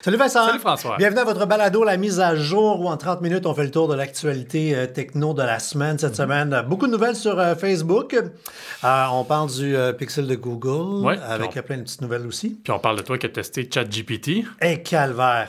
Salut Vincent. Salut François. Bienvenue à votre balado, la mise à jour, où en 30 minutes, on fait le tour de l'actualité euh, techno de la semaine. Cette semaine, euh, beaucoup de nouvelles sur euh, Facebook. Euh, on parle du Pixel de Google, Ouais, avec on- plein de petites nouvelles aussi. Puis on parle de toi qui as testé ChatGPT. Et calvaire.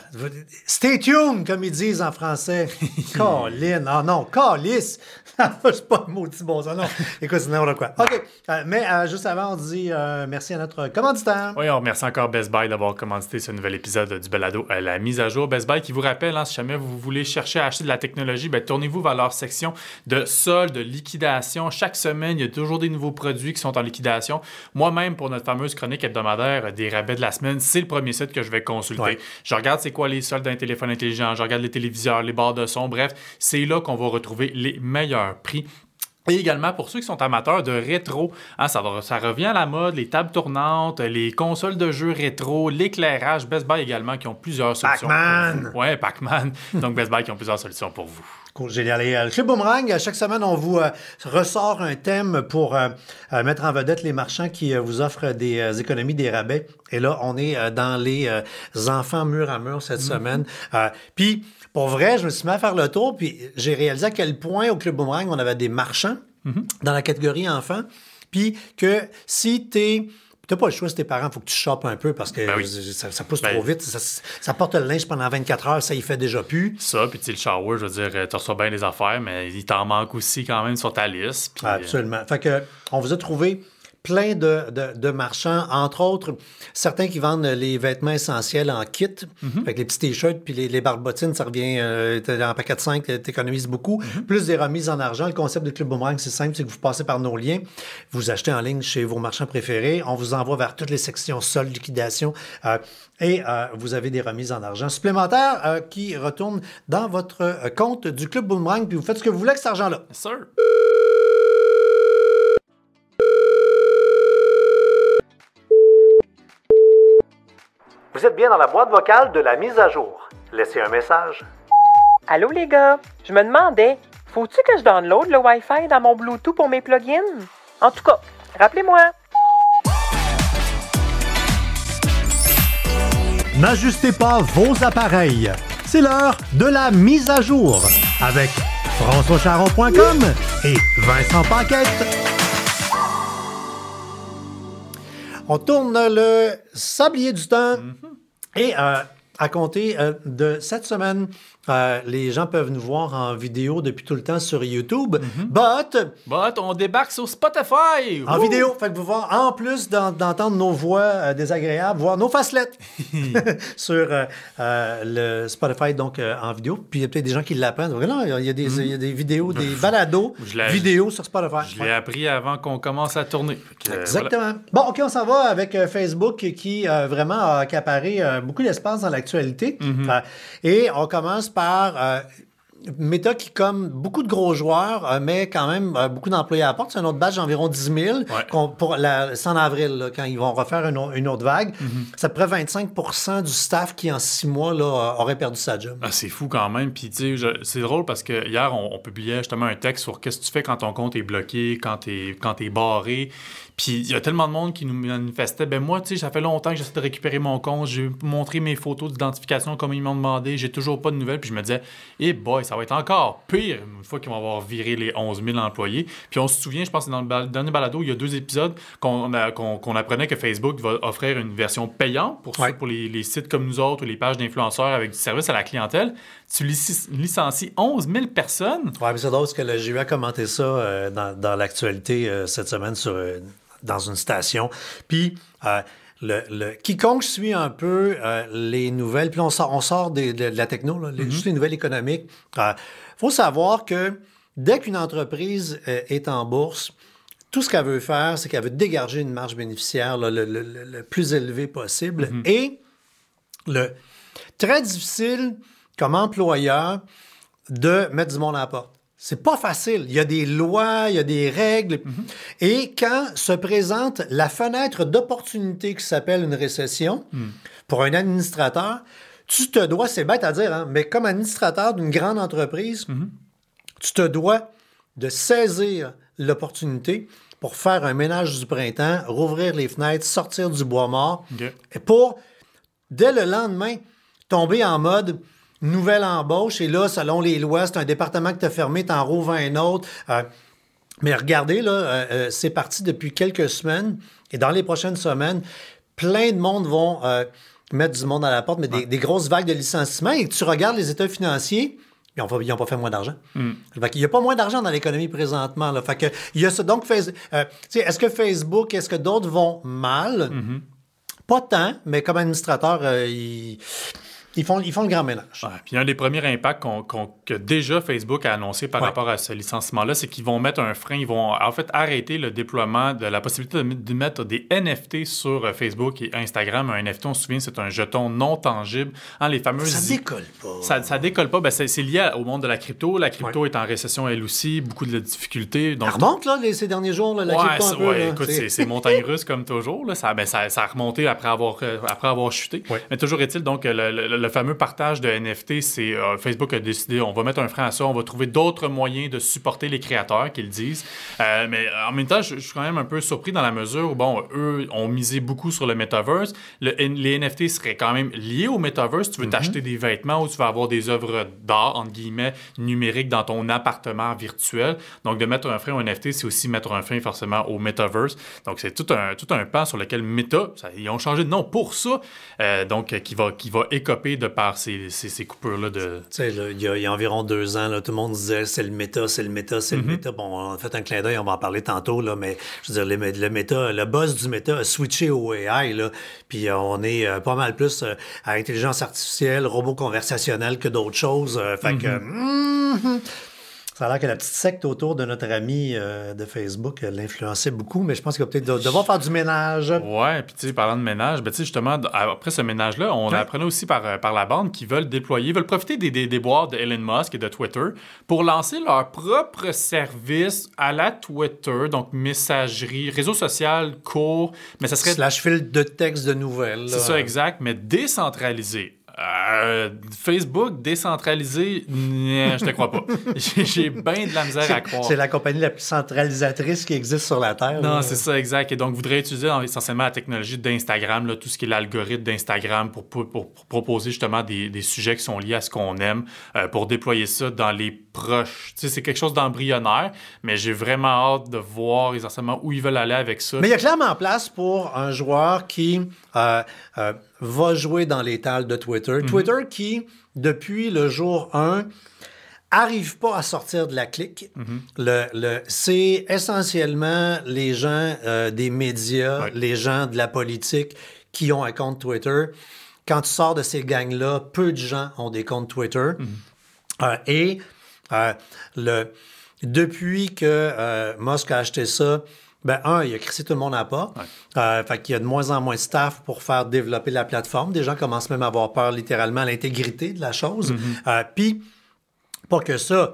Stay tuned, comme ils disent en français. Colin. Ah non, calice. C'est pas un maudit bon ça, non. Écoute, c'est n'importe quoi. OK. Mais juste avant, on dit merci à notre commanditaire. Oui, on remercie encore Best Buy d'avoir commandité ce nouvel épisode du balado à la mise à jour. Best Buy qui vous rappelle, hein, si jamais vous voulez chercher à acheter de la technologie, ben, tournez-vous vers leur section de soldes, de liquidation. Chaque semaine, il y a toujours des nouveaux produits qui sont en liquidation. Moi-même, pour notre fameuse chronique hebdomadaire des rabais de la semaine, c'est le premier site que je vais consulter. Ouais. Je regarde c'est quoi les soldes d'un téléphone intelligent, je regarde les téléviseurs, les barres de son, bref, c'est là qu'on va retrouver les meilleurs prix. Et également, pour ceux qui sont amateurs de rétro, hein, ça, va- ça revient à la mode, les tables tournantes, les consoles de jeux rétro, l'éclairage, Best Buy également qui ont plusieurs solutions. Pac-Man! Ouais, Pac-Man. Donc Best Buy qui ont plusieurs solutions pour vous. Génial. Euh, Club Boomerang, à chaque semaine, on vous euh, ressort un thème pour euh, euh, mettre en vedette les marchands qui euh, vous offrent des euh, économies, des rabais. Et là, on est euh, dans les euh, enfants mur à mur cette semaine. Euh, puis, pour vrai, je me suis mis à faire le tour, puis j'ai réalisé à quel point au Club Boomerang, on avait des marchands dans la catégorie enfants. Puis que si t'es... T'as pas le choix, si tes parents, il faut que tu chopes un peu parce que Ben oui. ça, ça pousse Ben- trop vite. Ça, ça porte le linge pendant 24 heures, ça y fait déjà plus. Ça, puis tu sais, le shower, je veux dire, euh, tu reçois bien les affaires, mais il t'en manque aussi quand même sur ta liste. puis, euh, Absolument. Fait que, on vous a trouvé plein de, de- de marchands, entre autres, certains qui vendent les vêtements essentiels en kit. Mhm. Que les petits t-shirts puis les, les barbotines, ça revient euh, en paquet de 5, t'économises beaucoup. Mhm. Plus des remises en argent. Le concept du Club Boomerang, c'est simple, c'est que vous passez par nos liens, vous achetez en ligne chez vos marchands préférés, on vous envoie vers toutes les sections soldes, liquidation, euh, et euh, vous avez des remises en argent supplémentaires euh, qui retournent dans votre compte du Club Boomerang, puis vous faites ce que vous voulez avec cet argent-là. Sir. Vous êtes bien dans la boîte vocale de la mise à jour. Laissez un message. Allô les gars, je me demandais, faut-tu que je download le Wi-Fi dans mon Bluetooth pour mes plugins? En tout cas, rappelez-moi. N'ajustez pas vos appareils. C'est l'heure de la mise à jour avec françoischaron.com et Vincent Paquette. On tourne le sablier du temps. Et euh, à compter euh, de cette semaine, euh, les gens peuvent nous voir en vidéo depuis tout le temps sur YouTube, but But on débarque sur Spotify! en vidéo, fait que vous voir, en plus d'en- d'entendre nos voix euh, désagréables, voir nos facelettes sur le Spotify, donc en vidéo. Puis il y a peut-être des gens qui l'apprennent. Non, il y, a des, il y a des vidéos, des balados Je l'ai- vidéo sur Spotify. Je l'ai Ouais. appris avant qu'on commence à tourner. Que, Exactement. Bon, OK, on s'en va avec Facebook qui vraiment a accaparé beaucoup d'espace dans l'actualité. Mm-hmm. Euh, et on commence par euh, Meta qui, comme beaucoup de gros joueurs, euh, met quand même euh, beaucoup d'employés à la porte. C'est un autre badge d'environ 10 000 qu'on- pour la, c'est en avril, là, quand ils vont refaire une, au- une autre vague. Mm-hmm. Ça près 25% du staff qui, en six mois, là, aurait perdu sa job. Ah, c'est fou quand même. Puis, tu sais, c'est drôle parce que hier, on, on publiait justement un texte sur qu'est-ce que tu fais quand ton compte est bloqué, quand t'es quand t'es barré. Puis, il y a tellement de monde qui nous manifestait. Ben, moi, tu sais, ça fait longtemps que j'essaie de récupérer mon compte. J'ai montré mes photos d'identification comme ils m'ont demandé. J'ai toujours pas de nouvelles. Puis, je me disais, eh boy, ça va être encore pire une fois qu'ils vont avoir viré les 11 000 employés. Puis, on se souvient, je pense que dans le dernier balado, il y a deux épisodes qu'on a- apprenait que Facebook va offrir une version payante pour, pour les, les sites comme nous autres ou les pages d'influenceurs avec du service à la clientèle. Tu lic- licencies 11 000 personnes. Ouais, mais c'est drôle parce que le- j'ai eu à commenter ça euh, dans, dans l'actualité euh, cette semaine sur, euh, dans une station. Puis, euh, le, le- quiconque suit un peu euh, les nouvelles, puis on sort, on sort des- de, de la techno, là, les, juste les nouvelles économiques, il faut savoir que dès qu'une entreprise euh, est en bourse, tout ce qu'elle veut faire, c'est qu'elle veut dégager une marge bénéficiaire là, le, plus élevé possible. Et le très difficile comme employeur de mettre du monde à la porte. C'est pas facile. Il y a des lois, il y a des règles. Et quand se présente la fenêtre d'opportunité qui s'appelle une récession, pour un administrateur, tu te dois, c'est bête à dire, hein, mais comme administrateur d'une grande entreprise, tu te dois de saisir l'opportunité pour faire un ménage du printemps, rouvrir les fenêtres, sortir du bois mort, et pour, dès le lendemain, tomber en mode nouvelle embauche. Et là, selon les lois, c'est un département que tu as fermé, tu en rouvres un autre. Euh, mais regardez, là, euh, euh, c'est parti depuis quelques semaines. Et dans les prochaines semaines, plein de monde vont mettre du monde à la porte, mais des, des grosses vagues de licenciements. Et tu regardes les états financiers, ils n'ont pas, fait moins d'argent. Hmm. Il n'y a pas moins d'argent dans l'économie présentement. Là. Fait que, il y a. Donc, euh, est-ce que Facebook, est-ce que d'autres vont mal? Mm-hmm. Pas tant, mais comme administrateur, euh, ils, ils font, ils font le grand ménage. Ouais, Puis un des premiers impacts qu'on- qu'on- que déjà Facebook a annoncé par Ouais. rapport à ce licenciement-là, c'est qu'ils vont mettre un frein, ils vont en fait arrêter le déploiement de la possibilité de, de mettre des NFT sur euh, Facebook et Instagram. Un NFT, on se souvient, c'est un jeton non tangible. Hein, les fameuses Ça décolle pas. ça, ça décolle pas. Ben, c'est c'est lié au monde de la crypto. La crypto est en récession elle aussi, beaucoup de difficultés. Donc, Ça remonte, là, les- ces derniers jours, là, la Ouais, crypto, un peu, là. écoute, C'est- c'est c'est montagne russe comme toujours. Là. Ça, ben, ça, ça a remonté après avoir, euh, après avoir chuté. Mais toujours est-il, donc, le, le- le fameux partage de NFT, c'est euh, Facebook a décidé, on va mettre un frein à ça, on va trouver d'autres moyens de supporter les créateurs, qu'ils disent. Euh, mais en même temps, je, je suis quand même un peu surpris dans la mesure où, bon, eux ont misé beaucoup sur le metaverse. Le- les NFT seraient quand même liés au metaverse. Tu veux t'acheter des vêtements ou tu vas avoir des œuvres d'art, entre guillemets, numériques dans ton appartement virtuel. Donc, de mettre un frein au NFT, c'est aussi mettre un frein forcément au metaverse. Donc, c'est tout un, tout un pan sur lequel Meta, ça- ils ont changé de nom pour ça, euh, donc euh, qui va, qui va écoper de par ces, ces, ces coupures-là de... Tu sais, là, il y, a, il y a environ deux ans, là, tout le monde disait c'est le méta, c'est le méta, c'est le méta. Bon, on a fait un clin d'œil, on va en parler tantôt, là, mais je veux dire, le, le méta, le boss du méta a switché au AI, là, puis euh, on est euh, pas mal plus euh, à intelligence artificielle, robot conversationnel que d'autres choses. fait que. mhm. Ça a l'air que la petite secte autour de notre ami euh, de Facebook euh, l'influençait beaucoup, mais je pense qu'il va peut-être de- devoir faire du ménage. Ouais, puis tu sais, parlant de ménage, ben, justement, après ce ménage-là, on Ouais. apprenait aussi par, euh, par la bande qu'ils veulent déployer, veulent profiter des, des déboires de Elon Musk et de Twitter pour lancer leur propre service à la Twitter, donc messagerie, réseau social court, mais ça serait Slash fil de texte de nouvelles. C'est ça, exact, mais décentralisé. Euh, Facebook décentralisé, je te crois pas. J'ai bien de la misère à croire. C'est la compagnie la plus centralisatrice qui existe sur la Terre. Non, c'est ça, exact. Et donc, voudrait utiliser essentiellement la technologie d'Instagram, tout ce qui est l'algorithme d'Instagram pour, pour- pour proposer justement des, des sujets qui sont liés à ce qu'on aime, euh, pour déployer ça dans les proches. Tu sais, c'est quelque chose d'embryonnaire, mais j'ai vraiment hâte de voir essentiellement où ils veulent aller avec ça. Mais il y a clairement place pour un joueur qui euh, va jouer dans l'étal de Twitter. Mhm. Twitter qui, depuis le jour 1, arrive pas à sortir de la clique. Mhm. Le, le- c'est essentiellement les gens euh, des médias, Ouais. les gens de la politique qui ont un compte Twitter. Quand tu sors de ces gangs-là, peu de gens ont des comptes Twitter. Mhm. Euh, et euh, le, depuis que Musk a acheté ça, ben, un, il a crissé tout le monde à pas. Euh, fait qu'il y a de moins en moins de staff pour faire développer la plateforme. Des gens commencent même à avoir peur littéralement à l'intégrité de la chose. Euh, Puis, pas que ça.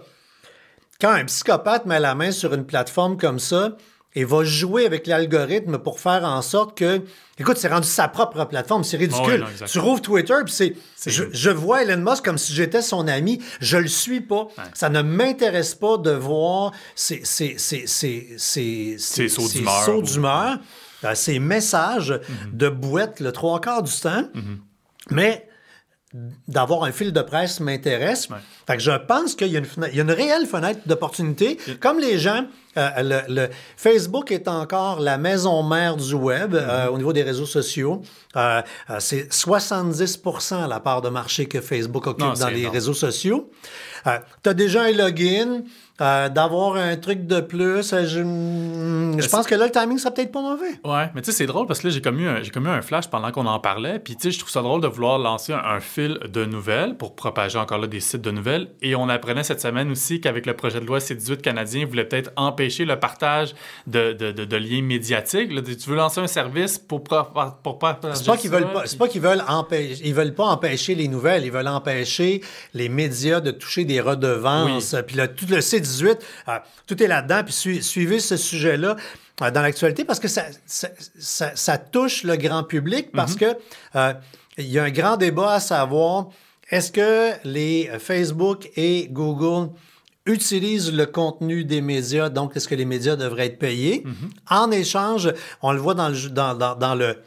Quand un psychopathe met la main sur une plateforme comme ça et va jouer avec l'algorithme pour faire en sorte que. Écoute, c'est rendu sa propre plateforme, c'est Oh, oui, ridicule. non, tu rouvres Twitter, puis c'est. Je, je vois Elon Musk comme si j'étais son ami. Je le suis pas. Ça ne m'intéresse pas de voir ces, ces, ces, ces, ces, Ces sauts d'humeur. d'humeur, euh, ces messages Mhm. de boîte le trois quarts du temps. Mais d'avoir un fil de presse m'intéresse. Ouais. Fait que je pense qu'il y, y a une réelle fenêtre d'opportunité. Comme les gens, euh, le, le- Facebook est encore la maison mère du web euh, au niveau des réseaux sociaux. Euh, c'est 70% la part de marché que Facebook occupe Non, dans les énorme. réseaux sociaux. tu as déjà un login. euh, d'avoir un truc de plus, euh, je, mm, je pense que là, le timing, ça peut-être pas mauvais. Ouais, mais tu sais, c'est drôle parce que là, j'ai comme, eu un, eu un flash pendant qu'on en parlait. Puis, tu sais, je trouve ça drôle de vouloir lancer un, un fil de nouvelles pour propager encore là des sites de nouvelles. Et on apprenait cette semaine aussi qu'avec le projet de loi C-18 canadien, voulait peut-être empêcher le partage de, de, de, de liens médiatiques. Là, tu veux lancer un service pour, pro- pour, partager C'est pas qu'ils veulent pas, c'est pas qu'ils veulent empêcher, ils veulent pas empêcher les nouvelles, ils veulent empêcher les médias de toucher des redevances. Puis là, tout le C18, euh, tout est là-dedans. Puis sui- suivez ce sujet-là euh, dans l'actualité parce que ça, ça, ça- ça touche le grand public parce que euh, il y a un grand débat à savoir est-ce que les Facebook et Google utilisent le contenu des médias, donc est-ce que les médias devraient être payés? En échange, on le voit dans le, dans, dans- dans le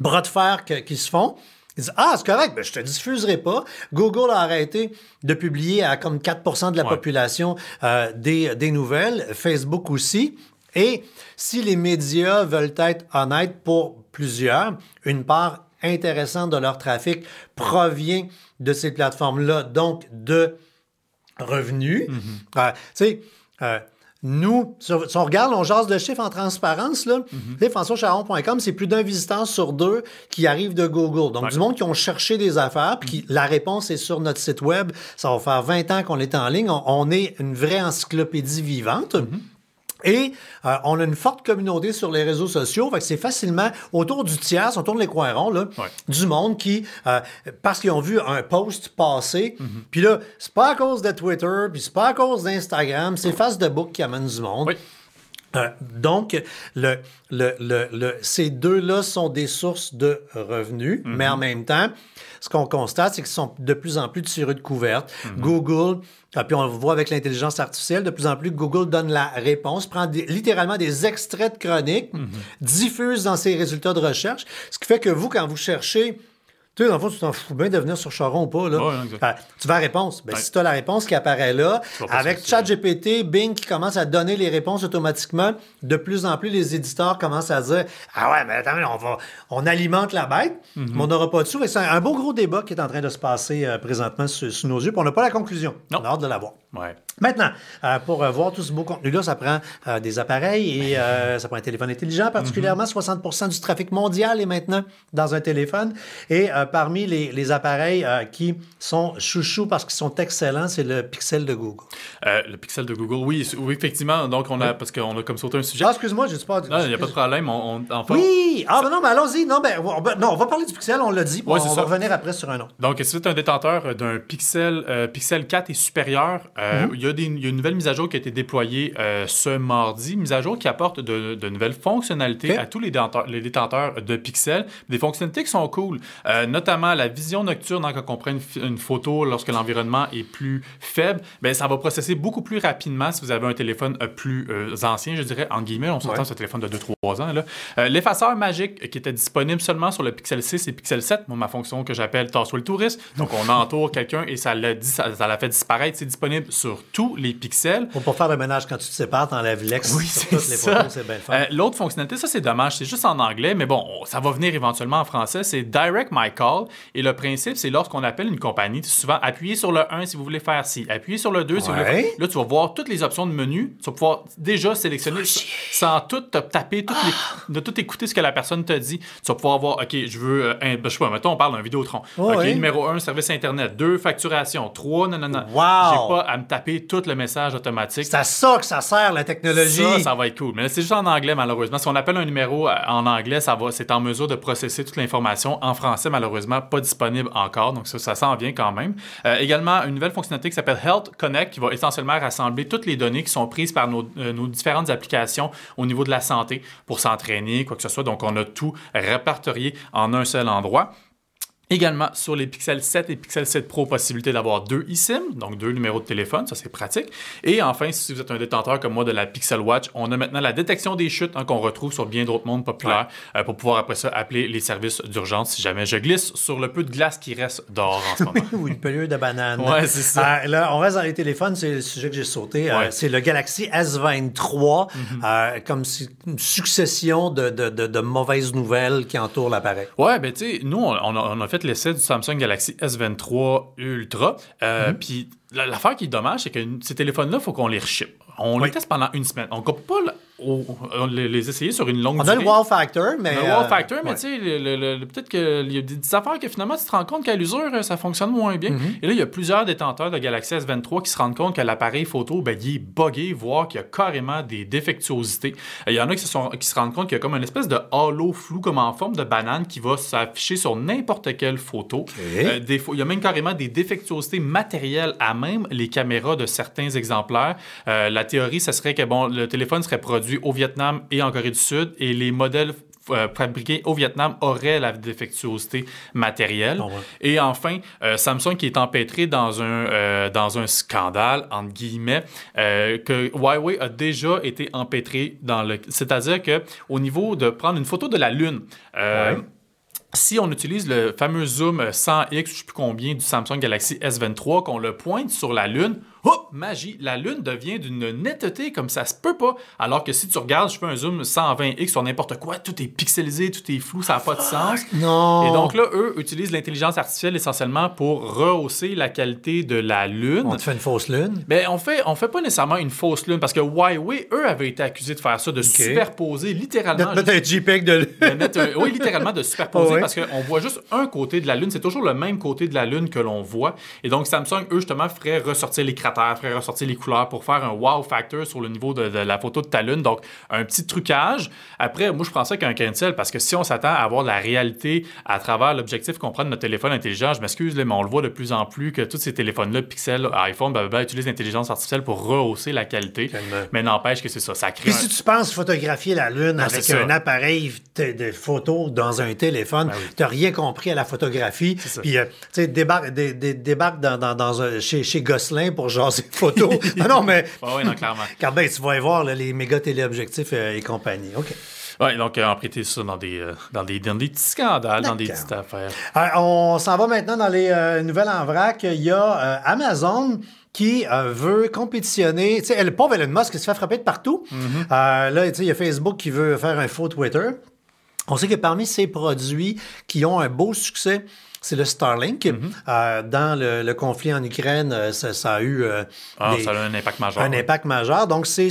bras de fer que- qui se font. Ils disent Ah, c'est correct, ben, je te diffuserai pas. Google a arrêté de publier à comme 4% de la Ouais. population euh, des, des nouvelles, Facebook aussi. Et si les médias veulent être honnêtes pour plusieurs, une part intéressante de leur trafic provient de ces plateformes-là, donc de revenus. Euh, tu sais, euh, nous, si on regarde, on jase de chiffres en transparence, là. Sais, FrançoisCharon.com, c'est plus d'un visiteur sur deux qui arrive de Google. Donc, Ouais. du monde qui ont cherché des affaires, puis qui- la réponse est sur notre site web. Ça va faire 20 ans qu'on est en ligne. On, on est une vraie encyclopédie vivante. Et euh, on a une forte communauté sur les réseaux sociaux. Fait que c'est facilement autour du tiers, on tourne les coins ronds, là, Ouais. du monde qui, euh, parce qu'ils ont vu un post passer, Mhm. puis là, c'est pas à cause de Twitter, puis c'est pas à cause d'Instagram, c'est Facebook qui amène du monde. Oui. Euh, donc, le, le, le- le- ces deux-là sont des sources de revenus, Mhm. mais en même temps, ce qu'on constate, c'est qu'ils sont de plus en plus tirés de couvertes. Mhm. Google, ah, puis on le voit avec l'intelligence artificielle, de plus en plus, Google donne la réponse, prend des- littéralement des extraits de chroniques, Mhm. diffuse dans ses résultats de recherche, ce qui fait que vous, quand vous cherchez... Tu sais, dans le fond, tu t'en fous bien de venir sur Charon ou pas. Là. Ouais. Euh, tu vas à la réponse. Ben, Ouais. Si tu as la réponse qui apparaît là, avec. ChatGPT, Bing qui commence à donner les réponses automatiquement, de plus en plus, les éditeurs commencent à dire Ah ouais, mais attends, on, va, on alimente la bête, Mhm. mais on n'aura pas de sous. C'est un, un beau gros débat qui est en train de se passer euh, présentement sous, sous nos yeux, puis on n'a pas la conclusion. Non. On a hâte de l'avoir. Ouais. Maintenant, euh, pour euh, voir tout ce beau contenu-là, ça prend euh, des appareils et ça prend un téléphone intelligent. Particulièrement, 60% du trafic mondial est maintenant dans un téléphone. Et parmi les, les appareils qui sont chouchous parce qu'ils sont excellents, c'est le Pixel de Google. Le pixel de Google, oui, oui effectivement. Donc, on a, parce qu'on a comme sauté un sujet. Ah, excuse-moi, j'ai pas... Non, il n'y a pas de problème. On, on- enfin, Oui! Ah, ben non, mais allons-y. Non, ben, on, ben, non, on va parler du Pixel, on l'a dit. Ouais, on c'est va revenir après sur un autre. Donc, si vous êtes un détenteur d'un Pixel, Pixel 4 et supérieur, euh, il, y a des- il y a une nouvelle mise à jour qui a été déployée euh, ce mardi. Mise à jour qui apporte de, de nouvelles fonctionnalités à tous les détenteurs, les détenteurs de Pixel. Des fonctionnalités qui sont cool, euh, notamment la vision nocturne hein, quand on prend une, photo lorsque l'environnement est plus faible. Ben, ça va processer beaucoup plus rapidement si vous avez un téléphone plus ancien, je dirais, en guillemets. On s'entend Ouais. sur un téléphone de 2-3 ans. L'effaceur magique qui était disponible seulement sur le Pixel 6 et Pixel 7, moi, ma fonction que j'appelle Tasse-toi le touriste. Donc, on entoure quelqu'un et ça l'a dit, ça, ça l'a fait disparaître. C'est disponible sur tous les pixels. Pour pas faire le ménage quand tu te sépares, t'enlèves l'ex Oui, sur c'est toutes les ça. photos, c'est bien. Euh, L'autre fonctionnalité, ça c'est dommage, c'est juste en anglais, mais bon, on- ça va venir éventuellement en français. C'est Direct My Call. Et le principe, c'est lorsqu'on appelle une compagnie, souvent appuyez sur le 1 si vous voulez faire ci, appuyez sur le 2 si vous voulez faire. Là, tu vas voir toutes les options de menu. Tu vas pouvoir déjà sélectionner sans tout te taper, les- de tout écouter ce que la personne te dit. Tu vas pouvoir voir, OK, je veux, euh, un- ben, je sais pas, mettons, on parle d'un Vidéotron. OK, Ouais. numéro 1, service Internet. 2, facturation. 3, non, non, non. Wow. J'ai pas à me taper tout le message automatique. C'est à ça que ça sert, la technologie. Ça, ça va être cool. Mais c'est juste en anglais, malheureusement. Si on appelle un numéro euh, en anglais, ça va, c'est en mesure de processer toute l'information. En français, malheureusement, pas disponible encore. Donc, ça, ça s'en vient quand même. Euh, également, une nouvelle fonctionnalité qui s'appelle Health Connect, qui va essentiellement rassembler toutes les données qui sont prises par nos, euh, nos différentes applications au niveau de la santé pour s'entraîner, quoi que ce soit. Donc, on a tout répertorié en un seul endroit. Également, sur les Pixel 7 et Pixel 7 Pro, possibilité d'avoir deux eSIM, donc deux numéros de téléphone, ça c'est pratique. Et enfin, si vous êtes un détenteur comme moi de la Pixel Watch, on a maintenant la détection des chutes hein, qu'on retrouve sur bien d'autres mondes populaires euh, pour pouvoir après ça appeler les services d'urgence si jamais je glisse sur le peu de glace qui reste dehors en ce moment. ou une pelure de banane. Ouais, c'est ça. Euh, là, on reste dans les téléphones, c'est le sujet que j'ai sauté. Euh, c'est le Galaxy S23, Mhm. euh, comme si- une succession de, de- de- de mauvaises nouvelles qui entourent l'appareil. Ouais, ben tu sais, nous, on, on a, on a fait l'essai du Samsung Galaxy S23 Ultra. Euh, Puis la- l'affaire qui est dommage, c'est que ces téléphones-là, il faut qu'on les reship. On Oui. les teste pendant une semaine. On ne peut pas on les, les essayer sur une longue On a durée. le wow factor, mais. Le euh, wow factor, mais ouais. tu sais, peut-être qu'il y a des, des affaires que finalement, tu te rends compte qu'à l'usure, euh, ça fonctionne moins bien. Mm-hmm. Et là, il y a plusieurs détenteurs de Galaxy S23 qui se rendent compte que l'appareil photo, ben, il est buggé, voire qu'il y a carrément des défectuosités. Euh, Il y en a qui se, sont, qui se rendent compte qu'il y a comme une espèce de halo flou, comme en forme de banane, qui va s'afficher sur n'importe quelle photo. Euh, des il y a même carrément des défectuosités matérielles à même les caméras de certains exemplaires. Euh, la théorie, ce serait que bon, le téléphone serait produit au Vietnam et en Corée du Sud et les modèles euh, fabriqués au Vietnam auraient la défectuosité matérielle. Ah ouais. Et enfin, euh, Samsung qui est empêtré dans un, euh, dans un scandale, entre guillemets, que Huawei a déjà été empêtré dans le... C'est-à-dire que au niveau de prendre une photo de la Lune, Ouais. si on utilise le fameux zoom 100x, je ne sais plus combien, du Samsung Galaxy S23, qu'on le pointe sur la Lune, oh, magie, la Lune devient d'une netteté comme ça se peut pas. Alors que si tu regardes, je fais un zoom 120x sur n'importe quoi, tout est pixelisé, tout est flou, ça n'a pas de sens. Non. Et donc là, eux utilisent l'intelligence artificielle essentiellement pour rehausser la qualité de la Lune. On te fait une fausse lune? Ben, on fait, on fait pas nécessairement une fausse lune parce que Huawei, eux, avaient été accusés de faire ça, de superposer littéralement. De mettre un JPEG de lune. de oui, littéralement de superposer ouais. parce qu'on voit juste un côté de la Lune. C'est toujours le même côté de la Lune que l'on voit. Et donc, Samsung, eux, justement, feraient ressortir les cratères, feraient ressortir les couleurs pour faire un wow factor sur le niveau de, de la photo de ta Lune. Donc, un petit trucage. Après, moi, je prends ça qu'un cancel parce que si on s'attend à avoir la réalité à travers l'objectif qu'on prend de notre téléphone intelligent, je m'excuse, mais on le voit de plus en plus que tous ces téléphones-là, Pixel, iPhone, blablabla, utilisent l'intelligence artificielle pour rehausser la qualité. Tellement. Mais n'empêche que c'est ça. Ça crée Puis un- si tu penses photographier la Lune avec un appareil de, photo dans un téléphone, Ben oui. tu n'as rien compris à la photographie. Puis, euh, tu sais, débarque, dé- dé- débarque dans, dans- dans un- chez, chez Gosselin pour jaser de photos. ah non, mais. Ah oui, non, clairement. Car ben, tu vas y voir là, les méga téléobjectifs euh, et compagnie. OK. Ouais, donc, euh, prêtait ça dans des, euh, dans des, dans des petits scandales, dans des petites affaires. Euh, on s'en va maintenant dans les euh, nouvelles en vrac. Il y a Amazon qui euh, veut compétitionner. Tu sais, le pauvre Elon Musk qui se fait frapper de partout. Euh, là, tu sais, il y a Facebook qui veut faire un faux Twitter. On sait que parmi ces produits qui ont un beau succès, c'est le Starlink. Mm-hmm. Euh, dans le, le conflit en Ukraine, euh, ça, ça a eu euh, Ah, des- ça a un impact majeur. un impact majeur. Donc, c'est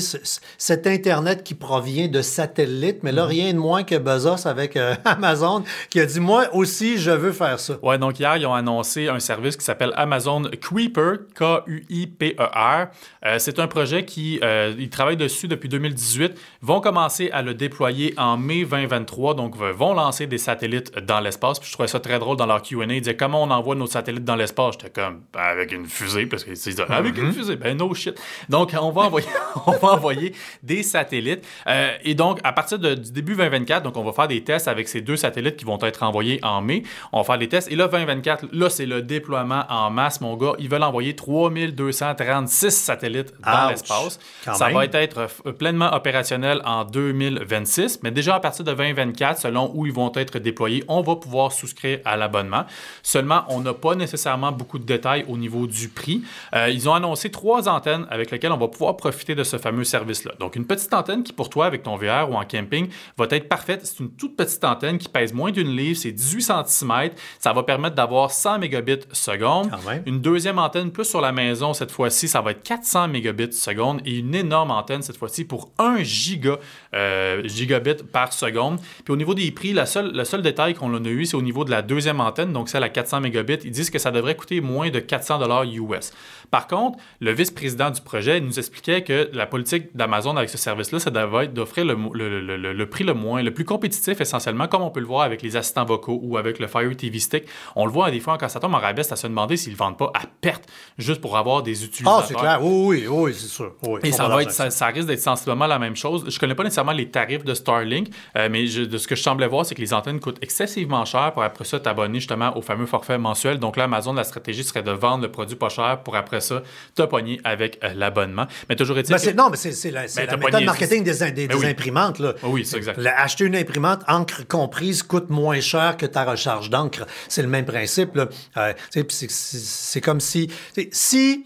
cet Internet qui provient de satellites, mais là, Mm-hmm. rien rien de moins que Bezos avec euh, Amazon qui a dit, moi aussi, je veux faire ça. Ouais, donc hier, ils ont annoncé un service qui s'appelle Amazon Kuiper, K-U-I-P-E-R. Euh, c'est un projet qui, ils travaillent dessus depuis 2018, vont commencer à le déployer en mai 2023, donc vont lancer des satellites dans l'espace. Puis je trouvais ça très drôle dans leur Q&A. Ils disaient comment on envoie nos satellites dans l'espace? J'étais comme, Ben, avec une fusée, parce qu'ils disaient, avec une fusée, ben no shit. Donc, on va envoyer, on va envoyer des satellites. Euh, et donc, à partir de- du début 2024, donc on va faire des tests avec ces deux satellites qui vont être envoyés en mai. On va faire des tests. Et là, 2024, là, c'est le déploiement en masse, mon gars. Ils veulent envoyer 3236 satellites dans l'espace. Ça même. va être euh, pleinement opérationnel en 2026. Mais déjà, à partir de 2024, selon où ils vont être déployés, on va pouvoir souscrire à l'abonnement. Seulement, on n'a pas nécessairement beaucoup de détails au niveau du prix. Euh, ils ont annoncé trois antennes avec lesquelles on va pouvoir profiter de ce fameux service-là. Donc, une petite antenne qui, pour toi, avec ton VR ou en camping, va être parfaite. C'est une toute petite antenne qui pèse moins d'une livre, c'est 18 cm. Ça va permettre d'avoir 100 mégabits seconde. Une deuxième antenne plus sur la maison, cette fois-ci, ça va être 400 mégabits seconde et une énorme antenne, cette fois-ci, pour 1 giga, euh, gigabit par seconde. Puis au niveau des prix, la seule, le seul détail qu'on a eu, c'est au niveau de la deuxième antenne, donc celle à 400 mégabits. Ils disent que ça devrait coûter moins de 400 dollars US. Par contre, le vice-président du projet nous expliquait que la politique d'Amazon avec ce service-là, ça devait être d'offrir le, le- le- le- le prix le moins, le plus compétitif essentiellement, comme on peut le voir avec les assistants vocaux ou avec le Fire TV Stick. On le voit des fois quand ça tombe en rabais, à se demander s'ils ne vendent pas à perte juste pour avoir des utilisateurs. Ah, c'est clair. Oui, oui, oui, c'est sûr. Oui, Et ça, va être, ça, ça risque d'être sensiblement la même chose. Je connais pas nécessairement les tarifs de Starlink, euh, mais je- de ce que je semblais voir, c'est que les antennes coûtent excessivement cher pour après ça t'abonner justement au fameux forfait mensuel. Donc là, Amazon, la stratégie serait de vendre le produit pas cher pour après ça te pogner avec euh, l'abonnement. Mais toujours est-il Ben, que- non, mais c'est la, Ben, la méthode marketing des, Ben des oui. imprimantes. Là. Oui, c'est exact. Le- acheter une imprimante, encre comprise, coûte moins cher que ta recharge d'encre. C'est le même principe. Euh, c'est- comme si... Si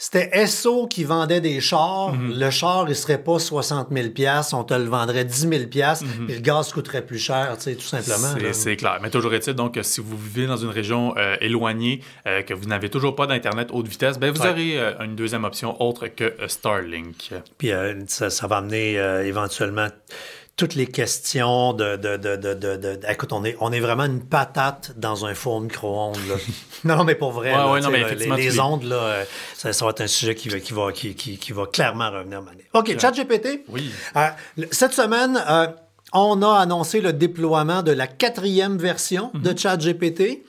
c'était Esso qui vendait des chars, Mhm. le char, il serait pas 60 000 on te le vendrait 10 000 Mhm. puis le gaz coûterait plus cher, tu sais, tout simplement. C'est- clair. Mais toujours est-il donc si vous vivez dans une région euh, éloignée, euh, que vous n'avez toujours pas d'Internet haute vitesse, ben vous Ouais. aurez euh, une deuxième option autre que Starlink. Puis ça, ça va amener éventuellement toutes les questions de, de, de, de, de- de- Écoute, on est, on est vraiment une patate dans un four micro-ondes. non, mais pour vrai, les, ondes, là, euh, ça, va être un sujet qui va, qui va, qui, qui, qui va clairement revenir. Mané. OK, ChatGPT. Oui. Euh, cette semaine, euh, on a annoncé le déploiement de la quatrième version de ChatGPT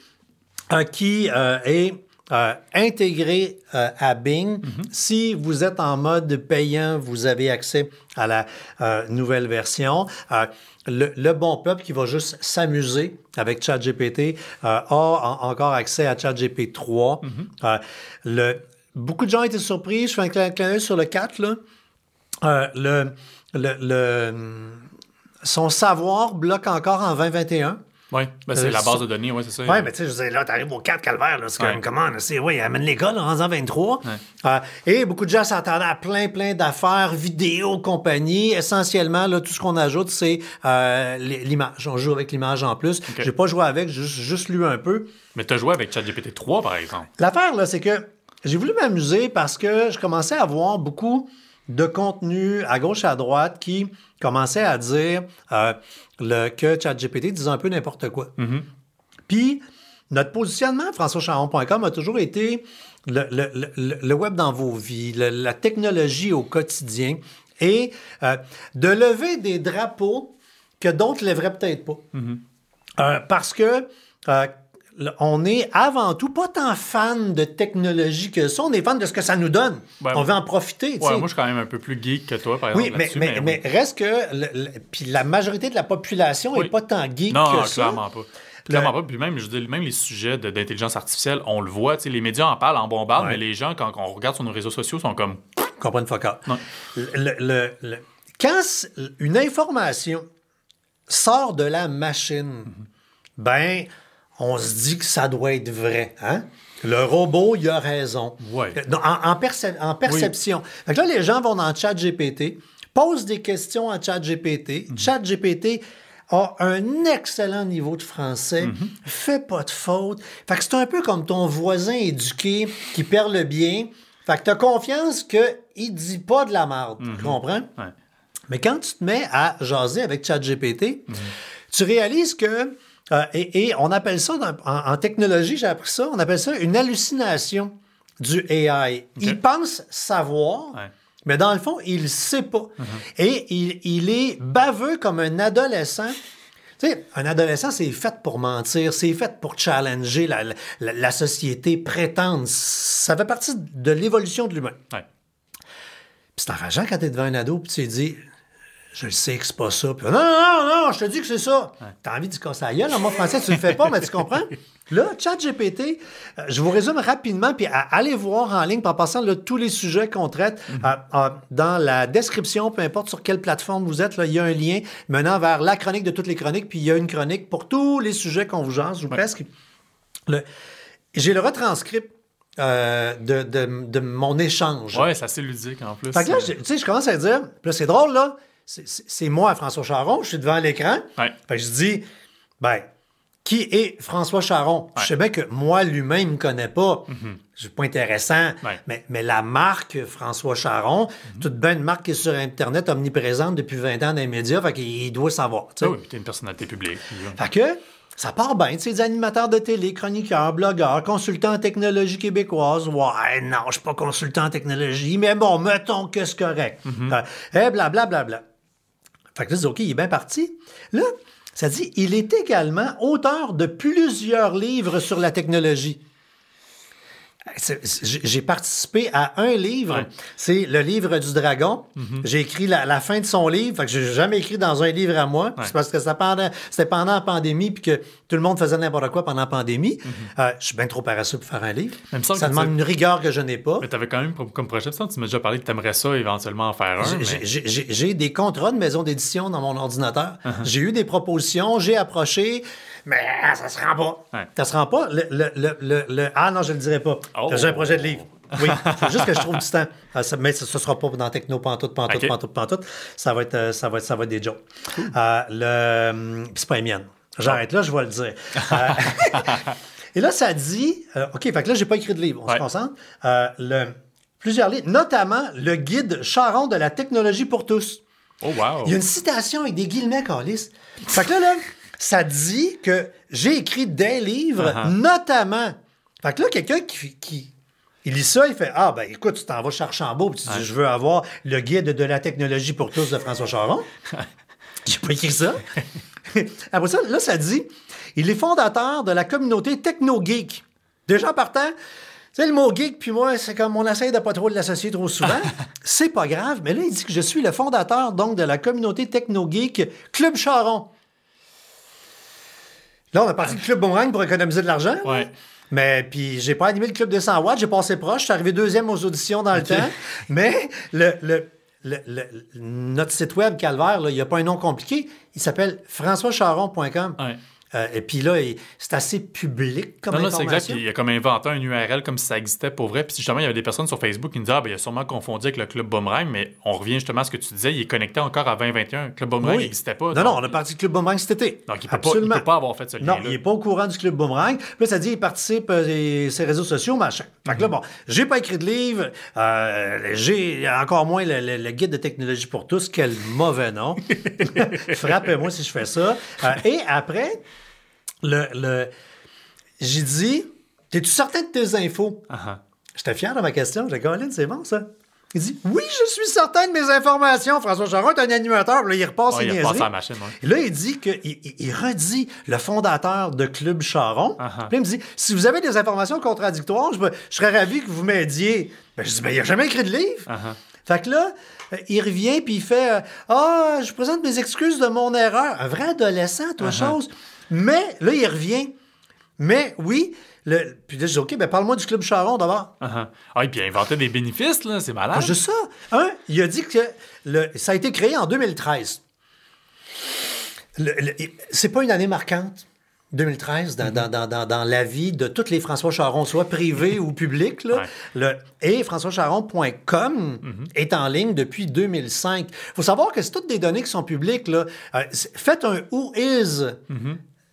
euh, qui euh, est euh, intégré euh, à Bing. Si vous êtes en mode payant, vous avez accès à la euh, nouvelle version. Euh, le, le bon peuple qui va juste s'amuser avec ChatGPT a en- encore accès à ChatGPT 3. Euh, le, beaucoup de gens étaient surpris. Je fais un clin d'œil sur le 4. Là. Le, le, le- son savoir bloque encore en 2021. Oui, ben, c'est Euh, la base de données, oui, c'est ça. Oui, mais tu sais, je là, t'arrives au 4 calvaire, là, c'est Ouais. comme, comment, c'est, oui, amène l'école, en 23. Euh, et beaucoup de gens s'attendaient à plein, plein d'affaires, vidéos, compagnie. Essentiellement, là, tout ce qu'on ajoute, c'est euh, l'image. On joue avec l'image en plus. J'ai pas joué avec, j'ai juste, juste lu un peu. Mais tu as joué avec ChatGPT 3, par exemple. L'affaire, là, c'est que j'ai voulu m'amuser parce que je commençais à voir beaucoup de contenu à gauche et à droite qui commençait à dire euh, le, que ChatGPT disait un peu n'importe quoi. Puis, notre positionnement, françoischaron.com, a toujours été le, le- le- le web dans vos vies, la technologie au quotidien et euh, de lever des drapeaux que d'autres ne lèveraient peut-être pas. Euh, parce que on est avant tout pas tant fan de technologie que ça, on est fan de ce que ça nous donne. Ouais, on veut en profiter. Ouais, moi, je suis quand même un peu plus geek que toi, par exemple. oui, mais, là-dessus, mais, mais reste que le- le- puis la majorité de la population n'est Oui. pas tant geek Non, que ça. clairement pas. Clairement pas. Puis même, je dire, même les sujets de- d'intelligence artificielle, on le voit. Les médias en parlent, en bombardent, Ouais. mais les gens, quand, quand on regarde sur nos réseaux sociaux, sont comme. Le- le- quand une information sort de la machine, ben, on se dit que ça doit être vrai. Hein? Le robot, il a raison. Ouais. Euh, En, en percep- en perception. Fait que là, les gens vont dans ChatGPT, posent des questions à ChatGPT. ChatGPT a un excellent niveau de français, fait pas de faute. Fait que c'est un peu comme ton voisin éduqué qui perd le bien. Fait que tu as confiance qu'il dit pas de la merde. Tu comprends? Ouais. Mais quand tu te mets à jaser avec ChatGPT, tu réalises que, euh, et, et on appelle ça, dans- en, en technologie, j'ai appris ça, on appelle ça une hallucination du AI. Il pense savoir, Ouais. mais dans le fond, il ne sait pas. Et il, il est baveux comme un adolescent. Tu sais, un adolescent, c'est fait pour mentir, c'est fait pour challenger la, la- la société, prétendre. Ça fait partie de l'évolution de l'humain. Ouais. Puis c'est enrageant quand t'es devant un ado, puis tu lui dis, je le sais que c'est pas ça. Puis non, non, non, non, je te dis que c'est ça. T'as envie de casser la gueule. En mot français, tu le fais pas, mais tu comprends? Là, ChatGPT, euh, je vous résume rapidement, puis à- allez voir en ligne, en passant là, tous les sujets qu'on traite euh, euh, dans la description, peu importe sur quelle plateforme vous êtes, là, il y a un lien menant vers la chronique de toutes les chroniques, puis il y a une chronique pour tous les sujets qu'on vous jase, ou presque. Le- J'ai le retranscript euh, de, de- de mon échange. Ouais, c'est assez ludique en plus. Fait que là, je- tu sais, je commence à dire, là, c'est drôle, là, c'est- moi, François Charon, je suis devant l'écran. Ouais. Fait que je dis, ben, qui est François Charon? Je sais bien que moi, l'humain, il me connaît pas. C'est pas intéressant. Ouais. Mais, mais la marque François Charon, toute bien une marque qui est sur Internet, omniprésente depuis 20 ans dans les médias, fait qu'il doit savoir. tu sais. Ah oui, puis une personnalité publique. Fait que ça part bien, tu sais, des animateurs de télé, chroniqueurs, blogueurs, consultants en technologie québécoise. Ouais, non, je suis pas consultant en technologie, mais bon, mettons que c'est correct. Euh, Eh, blablabla. Bla, Fait que là, OK, il est bien parti. Là, ça dit, il est également auteur de plusieurs livres sur la technologie. J'ai participé à un livre, Ouais. c'est le livre du dragon. J'ai écrit la, la fin de son livre, fait que j'ai jamais écrit dans un livre à moi. C'est parce que c'était pendant, la pandémie puis que tout le monde faisait n'importe quoi pendant la pandémie. Euh, je suis bien trop paresseux pour faire un livre. Ça demande tu- une rigueur que je n'ai pas. Mais t'avais quand même comme- projet, ça, tu m'as déjà parlé que t'aimerais ça éventuellement en faire un. J'ai- mais- des contrats de maison d'édition dans mon ordinateur. Uh-huh. J'ai eu des propositions, j'ai approché, mais ça se rend pas. Ouais. Ça se rend pas. Le, le- le- le- le- ah non, je le dirai pas. Oh. J'ai un projet de livre. Oui, faut juste que je trouve du temps. Ah, mais ce ne sera pas dans Techno Pantoute, Pantoute, Ok. Pantoute, Pantoute. Ça va être, euh, ça va être, ça va être des jokes. Euh, le, hum, puis c'est pas les miennes. J'arrête là, je vais le dire. Euh, et là, ça dit, euh, OK, fait que là, j'ai pas écrit de livre, on se concentre. Euh, le, plusieurs livres, notamment le guide Charon de la technologie pour tous. Oh, wow. Il y a une citation avec des guillemets, Carlis. Fait que là, là, ça dit que j'ai écrit des livres, Uh-huh. notamment. Fait que là, quelqu'un qui, qui- il lit ça, il fait Ah, ben écoute, tu t'en vas chez Archambault, puis tu dis Je veux avoir le guide de la technologie pour tous de François Charon. J'ai pas écrit ça. Après ça, là, ça dit Il est fondateur de la communauté Techno-Geek. Déjà partant, tu sais, le mot geek, puis moi, c'est comme on essaye de pas trop l'associer trop souvent. c'est pas grave, mais là, il dit que je suis le fondateur, donc, de la communauté Techno-Geek Club Charon. Là, on a parti du Club Boomerang pour économiser de l'argent. Ouais. Mais puis j'ai pas animé le club des 100 watts, j'ai passé proche, je suis arrivé deuxième aux auditions dans le temps. Mais le, le- le- notre site web Calvaire, là, il n'y a pas un nom compliqué, il s'appelle françoischaron.com. Ouais. Euh, et puis là, c'est assez public comme Non, non, c'est exact. information. Il a comme inventé un URL comme si ça existait pour vrai. Puis justement, il y avait des personnes sur Facebook qui nous disaient Ah, ben, il a sûrement confondu avec le Club Boomerang, mais on revient justement à ce que tu disais, il est connecté encore à 2021. Le Club Boomerang Oui. n'existait pas. Non, donc- non, on a parti du Club Boomerang cet été. Donc, il peut, pas, il Absolument. peut pas avoir fait ce Non, lien-là. il n'est pas au courant du Club Boomerang. Puis là, ça dit il participe euh, et ses réseaux sociaux, machin. Fait Mhm. que là, bon, j'ai pas écrit de livre. euh, j'ai encore moins le, le- le guide de technologie pour tous. Quel mauvais nom. Frappez-moi si je fais ça. Euh, et après, le, le, j'ai dit T'es-tu certain de tes infos? Ah, ah. J'étais fier de ma question. J'ai dit Colin, c'est bon ça. Il dit Oui, je suis certain de mes informations. François Charon est un animateur. Là, il repasse Ouais, ses il repasse la machine, ouais. Et là, il dit que il, redit le fondateur de Club Charon. Ah. Puis il me dit si vous avez des informations contradictoires, je, serais ravi que vous m'aidiez. Ben, je dis ben, il n'a jamais écrit de livre. Ah. Fait que là, il revient puis il fait euh, Ah, je présente mes excuses de mon erreur. Un vrai adolescent, toi, chose. Mais là, il revient. Mais oui, le, puis là, je dis OK, ben parle-moi du Club Charon d'abord. Ah, ah. Ah, et puis il a inventé des bénéfices, là, c'est malade. Pas juste ça. Un, il a dit que le, ça a été créé en 2013. Le- le- c'est pas une année marquante. 2013, dans, dans, dans, dans, dans la vie de tous les François Charon, soit privés ou publics. Là. Ouais. Le, et françoischaron.com est en ligne depuis 2005. Il faut savoir que c'est toutes des données qui sont publiques. Là. Euh, faites un Who is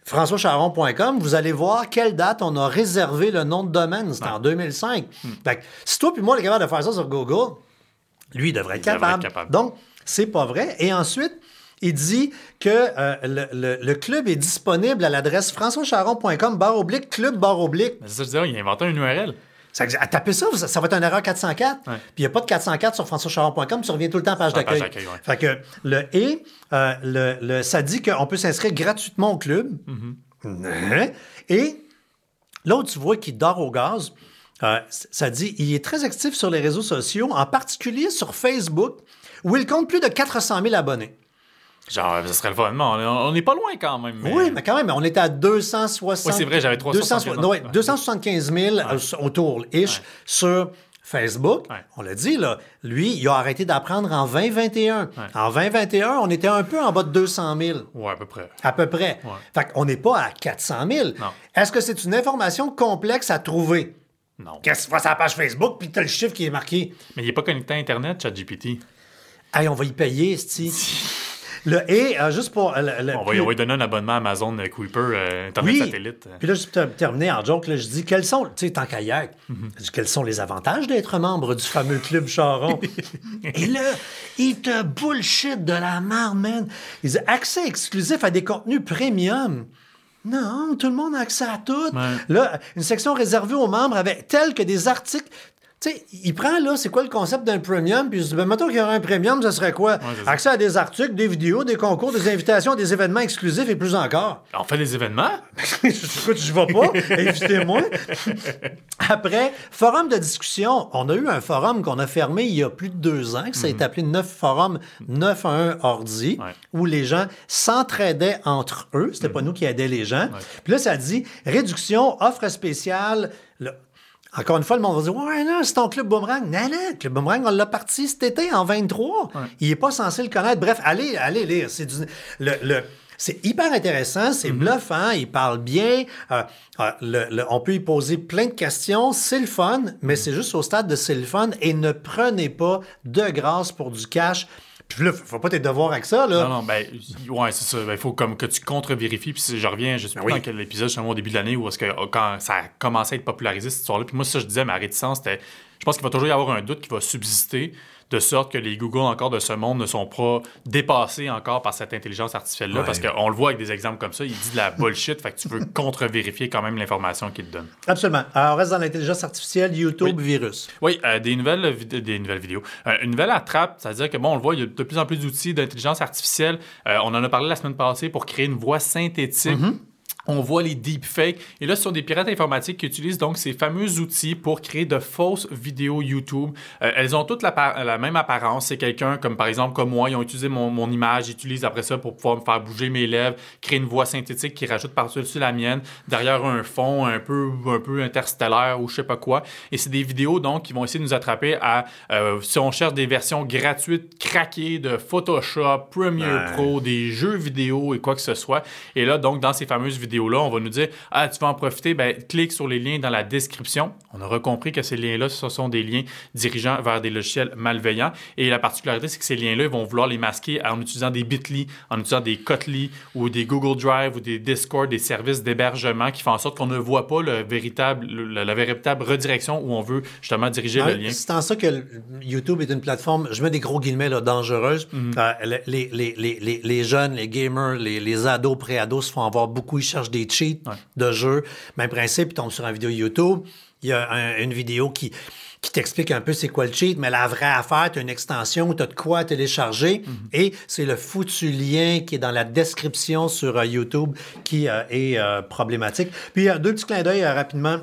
françoischaron.com, vous allez voir quelle date on a réservé le nom de domaine. C'était en 2005. Fait que si toi puis moi, on est capable de faire ça sur Google, lui, il devrait être, devrait capable. être capable. Donc, c'est pas vrai. Et ensuite, il dit que euh, le, le- le club est disponible à l'adresse françoischaron.com, barre oblique, club, barre oblique. C'est ça, je disais, il a inventé un URL. Ça, à taper ça, ça, ça va être une erreur 404. Ouais. Puis il n'y a pas de 404 sur françoischaron.com, tu reviens tout le temps à page Sur la page d'accueil. ouais. Fait que le et, euh, le, le- ça dit qu'on peut s'inscrire gratuitement au club. Hein? Et l'autre, tu vois, qui dort au gaz, euh, ça dit il est très actif sur les réseaux sociaux, en particulier sur Facebook, où il compte plus de 400 000 abonnés. Genre, ça serait le fun. On n'est pas loin quand même. mais- Oui, mais quand même, on était à 260. Oui, c'est vrai, j'avais 375 200 non, ouais, 275 000 euh, autour, ish, sur Facebook. Ouais. On l'a dit, là. Lui, il a arrêté d'apprendre en 2021. En 2021, on était un peu en bas de 200 000. Ouais, à peu près. À peu près. Ouais. Fait qu'on n'est pas à 400 000. Non. Est-ce que c'est une information complexe à trouver? Non. Qu'est-ce que tu vois sur la page Facebook, puis tu as le chiffre qui est marqué? Mais il n'est pas connecté à Internet, ChatGPT. Hey, on va y payer, Sti. Le et, euh, juste pour. le- le- On va, puis- on va lui donner un abonnement à Amazon euh, Kuiper, euh, Internet Oui. satellite. Puis là, juste pour ter- terminer en joke, là, je dis quels sont, tu sais, tant hier, Mhm. quels sont les avantages d'être membre du fameux club Charon? Et là, il te bullshit de la marde, man. Il dit accès exclusif à des contenus premium. Non, tout le monde a accès à tout. Ouais. Là, une section réservée aux membres avec tels que des articles. Tu sais, il prend là, c'est quoi le concept d'un premium? Puis il se dit, ben, mettons qu'il y aurait un premium, ça serait quoi? Accès à des articles, des vidéos, des concours, des invitations, des événements exclusifs et plus encore. On fait des événements? Écoute, je vais pas. Invitez-moi. Après, forum de discussion. On a eu un forum qu'on a fermé il y a plus de deux ans, qui s'est appelé 9 Forum 9 à 1 Ordi, Ouais. où les gens s'entraidaient entre eux. C'était pas nous qui aidions les gens. Puis là, ça dit réduction, offre spéciale. Le- Encore une fois, le monde va dire Ouais, non, c'est ton club boomerang. Non, non, le club boomerang, on l'a parti cet été en 23. Il n'est pas censé le connaître. Bref, allez, allez lire. C'est du. Le, le- c'est hyper intéressant, c'est bluffant, il parle bien. euh, euh, le- le- on peut y poser plein de questions. C'est le fun, mais c'est juste au stade de c'est le fun. Et ne prenez pas de grâce pour du cash. Puis là, faut pas tes devoirs avec ça, là. Non, non, ben, ouais, c'est ça. Il faut comme que tu contre-vérifies. Puis si je reviens, je sais plus oui. dans quel épisode, justement, au début de l'année, où est-ce que oh, quand ça a commencé à être popularisé, cette histoire-là. Puis moi, ça, je disais, ma réticence, c'était. Je pense qu'il va toujours y avoir un doute qui va subsister, de sorte que les Google encore de ce monde ne sont pas dépassés encore par cette intelligence artificielle-là. Ouais. Parce qu'on le voit avec des exemples comme ça, il dit de la bullshit, fait que tu veux contre-vérifier quand même l'information qu'il te donne. Absolument. Alors, on reste dans l'intelligence artificielle, YouTube, virus. Oui, euh, des, nouvelles des nouvelles vidéos. Euh, une nouvelle attrape, c'est-à-dire que, bon, on le voit, il y a de plus en plus d'outils d'intelligence artificielle. Euh, on en a parlé la semaine passée pour créer une voix synthétique. On voit les deepfakes. Et là, ce sont des pirates informatiques qui utilisent donc ces fameux outils pour créer de fausses vidéos YouTube. Euh, elles ont toutes la, la même apparence. C'est quelqu'un comme par exemple comme moi, ils ont utilisé mon, mon, image, ils utilisent après ça pour pouvoir me faire bouger mes lèvres, créer une voix synthétique qui rajoute par-dessus la mienne, derrière un fond un peu, un peu interstellaire ou je sais pas quoi. Et c'est des vidéos donc qui vont essayer de nous attraper à, euh, si on cherche des versions gratuites, craquées de Photoshop, Premiere Pro, des jeux vidéo et quoi que ce soit. Et là, donc, dans ces fameuses vidéos, là on va nous dire Ah, tu vas en profiter, ben, clique sur les liens dans la description. On aura compris que ces liens-là, ce sont des liens dirigeant vers des logiciels malveillants. Et la particularité, c'est que ces liens-là, ils vont vouloir les masquer en utilisant des Bitly, en utilisant des Kotly ou des Google Drive ou des Discord, des services d'hébergement qui font en sorte qu'on ne voit pas le véritable, la véritable redirection où on veut justement diriger le lien. C'est en ça que YouTube est une plateforme, je mets des gros guillemets, là, dangereuse. Mhm. Euh, les, les, les, les, jeunes, les gamers, les, ados, pré-ados se font avoir beaucoup, ils cherchent des cheats de jeu. Même principe, ils tombent sur une vidéo YouTube. Il y a une vidéo qui, qui t'explique un peu c'est quoi le cheat, mais la vraie affaire, tu as une extension, tu as de quoi télécharger mhm. et c'est le foutu lien qui est dans la description sur euh, YouTube qui euh, est euh, problématique. Puis, deux petits clins d'œil rapidement.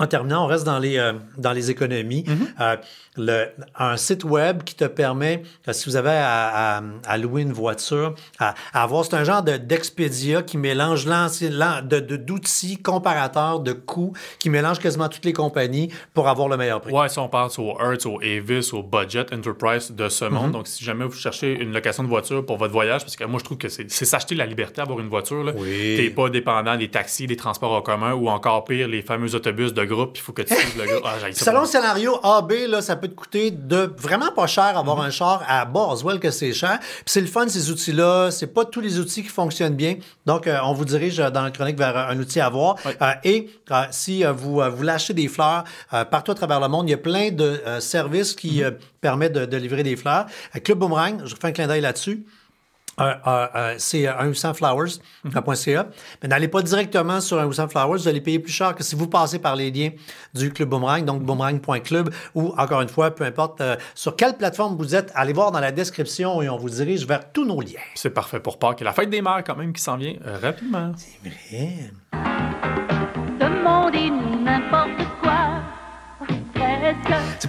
En terminant, on reste dans les, dans les économies. Mhm le, un site web qui te permet, euh, si vous avez à, à, louer une voiture, à, avoir, c'est un genre d'Expedia qui mélange d'outils de, comparateurs de coûts, qui mélange quasiment toutes les compagnies pour avoir le meilleur prix. Ouais, si on pense au Hertz, au Avis, au Budget Enterprise de ce monde. Mhm. Donc, si jamais vous cherchez une location de voiture pour votre voyage, parce que moi, je trouve que c'est s'acheter la liberté d'avoir une voiture. Là. Oui. T'es pas dépendant des taxis, des transports en commun ou encore pire, les fameux autobus de groupe, il faut que tu suives le groupe. Ah, Selon le scénario A, B, là, ça peut te coûter de vraiment pas cher avoir mhm. un char à Boswell que c'est cher. Puis c'est le fun, ces outils-là. C'est pas tous les outils qui fonctionnent bien. Donc, euh, on vous dirige dans la chronique vers un outil à voir. Euh, et euh, si vous, vous lâchez des fleurs partout à travers le monde, il y a plein de services qui mhm. permettent de, de, livrer des fleurs. Club Boomerang, je fais un clin d'œil là-dessus c'est un 800 flowers.ca. Mais n'allez pas directement sur un 800 flowers, vous allez payer plus cher que si vous passez par les liens du Club Boomerang, donc boomerang.club, ou encore une fois, peu importe euh, sur quelle plateforme vous êtes, allez voir dans la description et on vous dirige vers tous nos liens. C'est parfait pour Pâques. La fête des mères, quand même, qui s'en vient euh, rapidement. C'est vrai.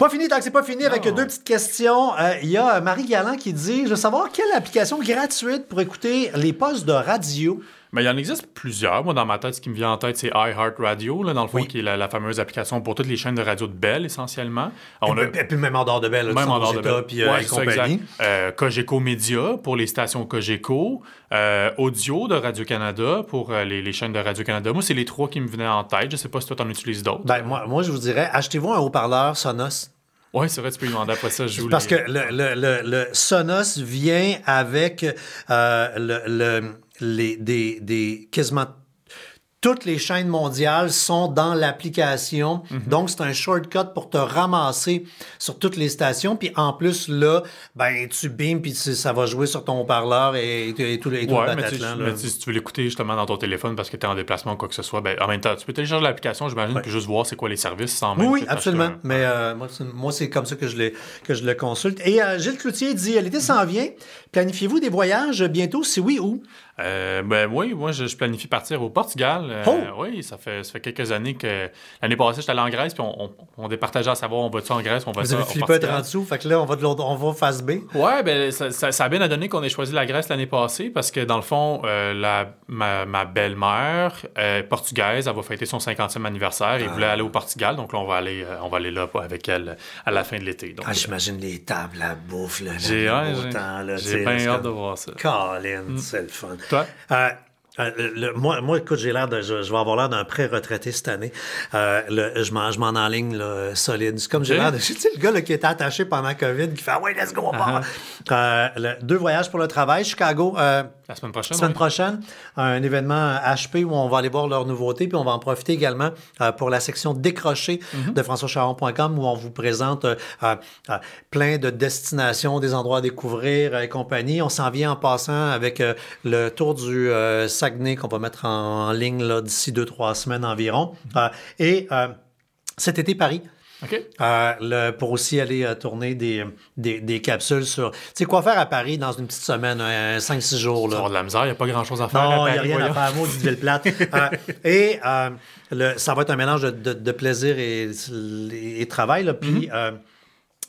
Pas fini tant que c'est pas fini avec deux petites questions. Euh, il y a Marie Galland qui dit Je veux savoir quelle application gratuite pour écouter les postes de radio mais il y en existe plusieurs. Moi, dans ma tête, ce qui me vient en tête, c'est iHeartRadio, là, dans le fond, qui est la, fameuse application pour toutes les chaînes de radio de Bell, essentiellement. On a... Et puis même en dehors de Bell, même en dehors de Bell. Puis, euh, compagnie. Euh, Cogeco Média pour les stations Cogeco. Euh, audio de Radio-Canada pour euh, les, les, chaînes de Radio-Canada. Moi, c'est les trois qui me venaient en tête. Je sais pas si toi, tu en utilises d'autres. Ben, moi, moi, je vous dirais, achetez-vous un haut-parleur Sonos. Oui, c'est vrai, tu peux lui demander après ça. Je joue Parce que le, le, le, Sonos vient avec le les, des, des quasiment toutes les chaînes mondiales sont dans l'application. Mhm. Donc, c'est un shortcut pour te ramasser sur toutes les stations. Puis en plus, là, ben, tu bim, puis ça va jouer sur ton haut-parleur et, et, tout, et tout ouais, mais, mais si tu veux l'écouter justement dans ton téléphone parce que tu es en déplacement ou quoi que ce soit, ben, en même temps, tu peux télécharger l'application, j'imagine, puis juste voir c'est quoi les services sans même. Oui, absolument. Mais euh, moi, c'est comme ça que je, que je le consulte. Et euh, Gilles Cloutier dit L'été s'en vient. Planifiez-vous des voyages bientôt? Si oui, où? Euh, ben oui, moi je, planifie partir au Portugal. Euh, oh! Oui, ça fait, ça fait quelques années que l'année passée j'étais allé en Grèce puis on, on, on départageait à savoir on va-tu en Grèce, on va Vous avez Philippe être en dessous, fait que là on va de on va face B. Ouais, ben ça, ça, a bien donné qu'on ait choisi la Grèce l'année passée parce que dans le fond euh, la, ma, ma belle-mère portugaise, elle va fêter son 50e anniversaire et voulait ah. aller au Portugal, donc là on va aller on va aller là avec elle à la fin de l'été. Ah, j'imagine les tables, la bouffe, là, j'ai j'ai bien hâte de voir ça. Colin, mm. c'est le fun. Toi? Euh, euh, moi, moi, écoute, j'ai l'air de, je, vais avoir l'air d'un pré-retraité cette année. Euh, le, je m'en, je m'en enligne là, solide. C'est comme j'ai l'air de, tu sais, le gars là, qui était attaché pendant Covid, qui fait, ah ouais, let's go, on part. Uh-huh. deux voyages pour le travail, Chicago. La semaine prochaine. semaine prochaine, un événement HP où on va aller voir leurs nouveautés, puis on va en profiter également euh, pour la section décrochée mm-hmm. de françoischaron.com où on vous présente euh, euh, plein de destinations, des endroits à découvrir et compagnie. On s'en vient en passant avec le tour du Saguenay qu'on va mettre en, ligne d'ici deux, trois semaines environ. et cet été, Paris. Euh, le- pour aussi aller euh, tourner des, des, des capsules sur. Tu sais, quoi faire à Paris dans une petite semaine, 5-6 jours. Là. avoir de la misère, il n'y a pas grand-chose à faire. Non, il n'y a rien à faire, maudite ville plate. Euh, et euh, le, ça va être un mélange de, de- de plaisir et, et travail. là. Puis, Mm-hmm. euh,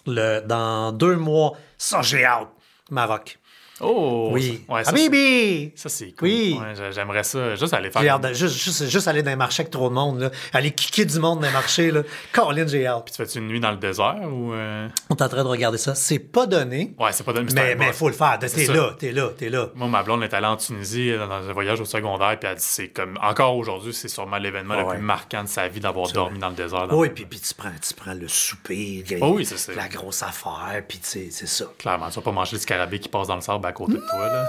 le, dans deux mois, ça, j'ai hâte. Maroc. Oh! Oui. Ouais, ça, Habibi! Ça, c'est cool. Oui. Ouais, J'aimerais ça. Juste aller faire. J'ai hâte de- juste, juste, juste aller dans les marchés avec trop de monde. Là. Aller kicker du monde dans les marchés. Là. Colin, j'ai hâte. Tu fais-tu une nuit dans le désert ou. euh, On est en train de regarder ça. C'est pas donné, Ouais, c'est pas donné. mais il faut le faire. T'es là, t'es là, t'es là. Moi, ma blonde est allée en Tunisie dans un voyage au secondaire, puis elle dit c'est comme. Encore aujourd'hui, c'est sûrement l'événement Ah le ouais. plus marquant de sa vie d'avoir dormi dans le désert. dans- Oui, puis, puis tu, prends, tu prends le souper, Oh oui, c'est ça. la grosse affaire, puis tu sais, c'est ça. Clairement, tu vas pas manger le scarabée qui passe dans le sable à côté de toi, là.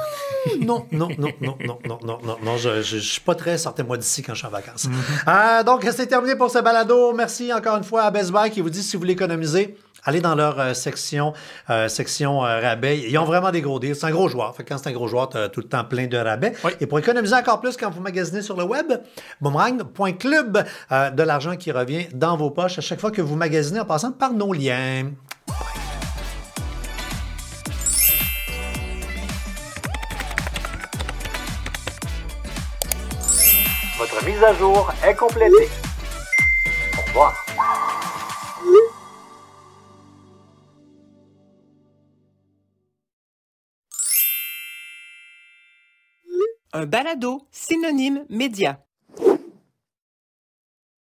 Non, non, non, non, non, non, non, non, non, je, je, je suis pas très sortez-moi d'ici quand je suis en vacances. Mm-hmm. Euh, donc, c'est terminé pour ce balado. Merci encore une fois à Best Buy qui vous dit si vous voulez économiser. Allez dans leur euh, section, euh, section euh, rabais. Ils ont vraiment des gros deals. C'est un gros joueur. Fait que quand c'est un gros joueur, tu as tout le temps plein de rabais. Oui. Et pour économiser encore plus quand vous magasinez sur le web, boomerang.club, de l'argent qui revient dans vos poches à chaque fois que vous magasinez en passant par nos liens. Mise à jour est complétée. Au revoir. Un balado synonyme média.